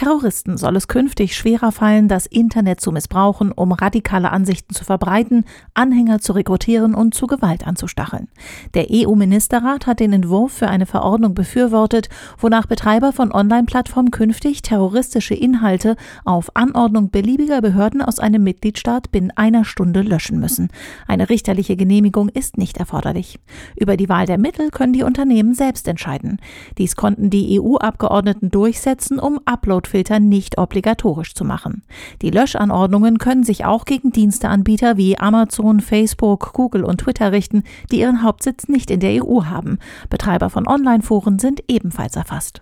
Terroristen soll es künftig schwerer fallen, das Internet zu missbrauchen, um radikale Ansichten zu verbreiten, Anhänger zu rekrutieren und zu Gewalt anzustacheln. Der EU-Ministerrat hat den Entwurf für eine Verordnung befürwortet, wonach Betreiber von Online-Plattformen künftig terroristische Inhalte auf Anordnung beliebiger Behörden aus einem Mitgliedstaat binnen einer Stunde löschen müssen. Eine richterliche Genehmigung ist nicht erforderlich. Über die Wahl der Mittel können die Unternehmen selbst entscheiden. Dies konnten die EU-Abgeordneten durchsetzen, um Upload Uploadfilter nicht obligatorisch zu machen. Die Löschanordnungen können sich auch gegen Diensteanbieter wie Amazon, Facebook, Google und Twitter richten, die ihren Hauptsitz nicht in der EU haben. Betreiber von Online-Foren sind ebenfalls erfasst.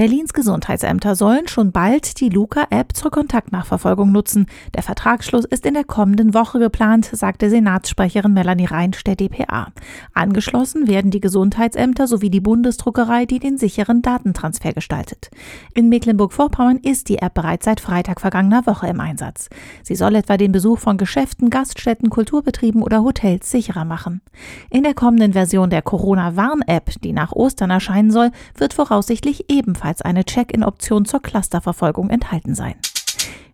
Berlins Gesundheitsämter sollen schon bald die Luca-App zur Kontaktnachverfolgung nutzen. Der Vertragsschluss ist in der kommenden Woche geplant, sagte Senatssprecherin Melanie Reinsch der DPA. Angeschlossen werden die Gesundheitsämter sowie die Bundesdruckerei, die den sicheren Datentransfer gestaltet. In Mecklenburg-Vorpommern ist die App bereits seit Freitag vergangener Woche im Einsatz. Sie soll etwa den Besuch von Geschäften, Gaststätten, Kulturbetrieben oder Hotels sicherer machen. In der kommenden Version der Corona-Warn-App, die nach Ostern erscheinen soll, wird voraussichtlich ebenfalls ebenfalls eine Check-in-Option zur Clusterverfolgung enthalten sein.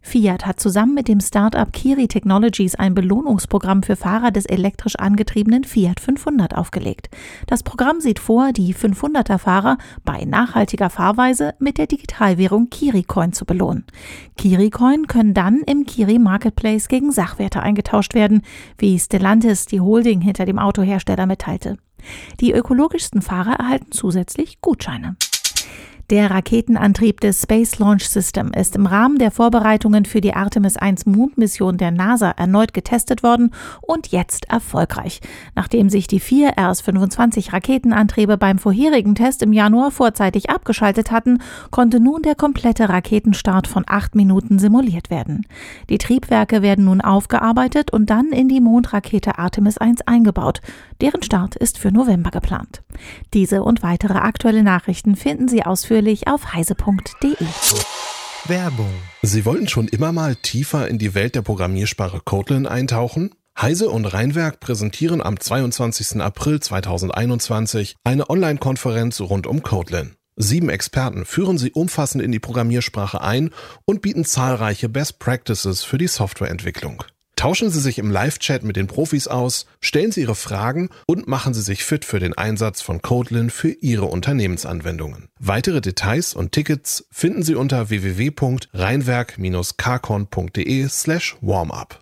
Fiat hat zusammen mit dem Startup Kiri Technologies ein Belohnungsprogramm für Fahrer des elektrisch angetriebenen Fiat 500 aufgelegt. Das Programm sieht vor, die 500er Fahrer bei nachhaltiger Fahrweise mit der Digitalwährung KiriCoin zu belohnen. KiriCoin können dann im Kiri Marketplace gegen Sachwerte eingetauscht werden, wie Stellantis, die Holding hinter dem Autohersteller, mitteilte. Die ökologischsten Fahrer erhalten zusätzlich Gutscheine. Der Raketenantrieb des Space Launch System ist im Rahmen der Vorbereitungen für die Artemis 1 Mondmission der NASA erneut getestet worden und jetzt erfolgreich. Nachdem sich die vier RS-25 Raketenantriebe beim vorherigen Test im Januar vorzeitig abgeschaltet hatten, konnte nun der komplette Raketenstart von acht Minuten simuliert werden. Die Triebwerke werden nun aufgearbeitet und dann in die Mondrakete Artemis 1 eingebaut. Deren Start ist für November geplant. Diese und weitere aktuelle Nachrichten finden Sie ausführlich ausführlich auf heise.de. Werbung. Sie wollten schon immer mal tiefer in die Welt der Programmiersprache Kotlin eintauchen? Heise und Rheinwerk präsentieren am 22. April 2021 eine Online-Konferenz rund um Kotlin. Sieben Experten führen sie umfassend in die Programmiersprache ein und bieten zahlreiche Best Practices für die Softwareentwicklung. Tauschen Sie sich im Live-Chat mit den Profis aus, stellen Sie Ihre Fragen und machen Sie sich fit für den Einsatz von Kotlin für Ihre Unternehmensanwendungen. Weitere Details und Tickets finden Sie unter www.rheinwerk-karkon.de slash warmup.